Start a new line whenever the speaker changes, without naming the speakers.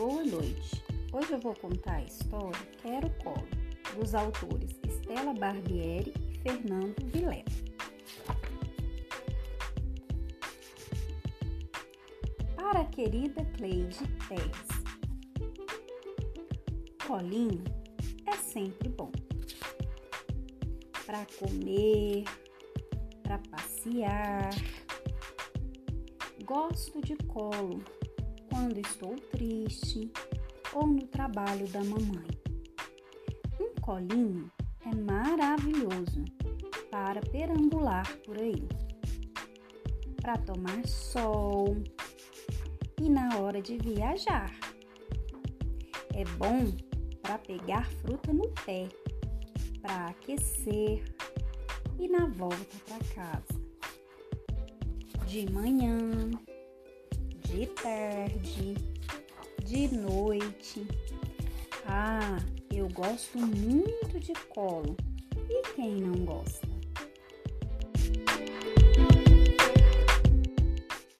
Hoje eu vou contar a história Quero Colo, dos autores Estela Barbieri e Fernando Vilela. Para a querida Cleide Teres, colinho é sempre bom. Para comer, para passear. Gosto de colo quando estou triste ou no trabalho da mamãe. Um colinho é maravilhoso para perambular por aí, para tomar sol e na hora de viajar. É bom para pegar fruta no pé, para aquecer e na volta para casa. De manhã, de tarde, de noite. Ah, eu gosto muito de colo. E quem não gosta?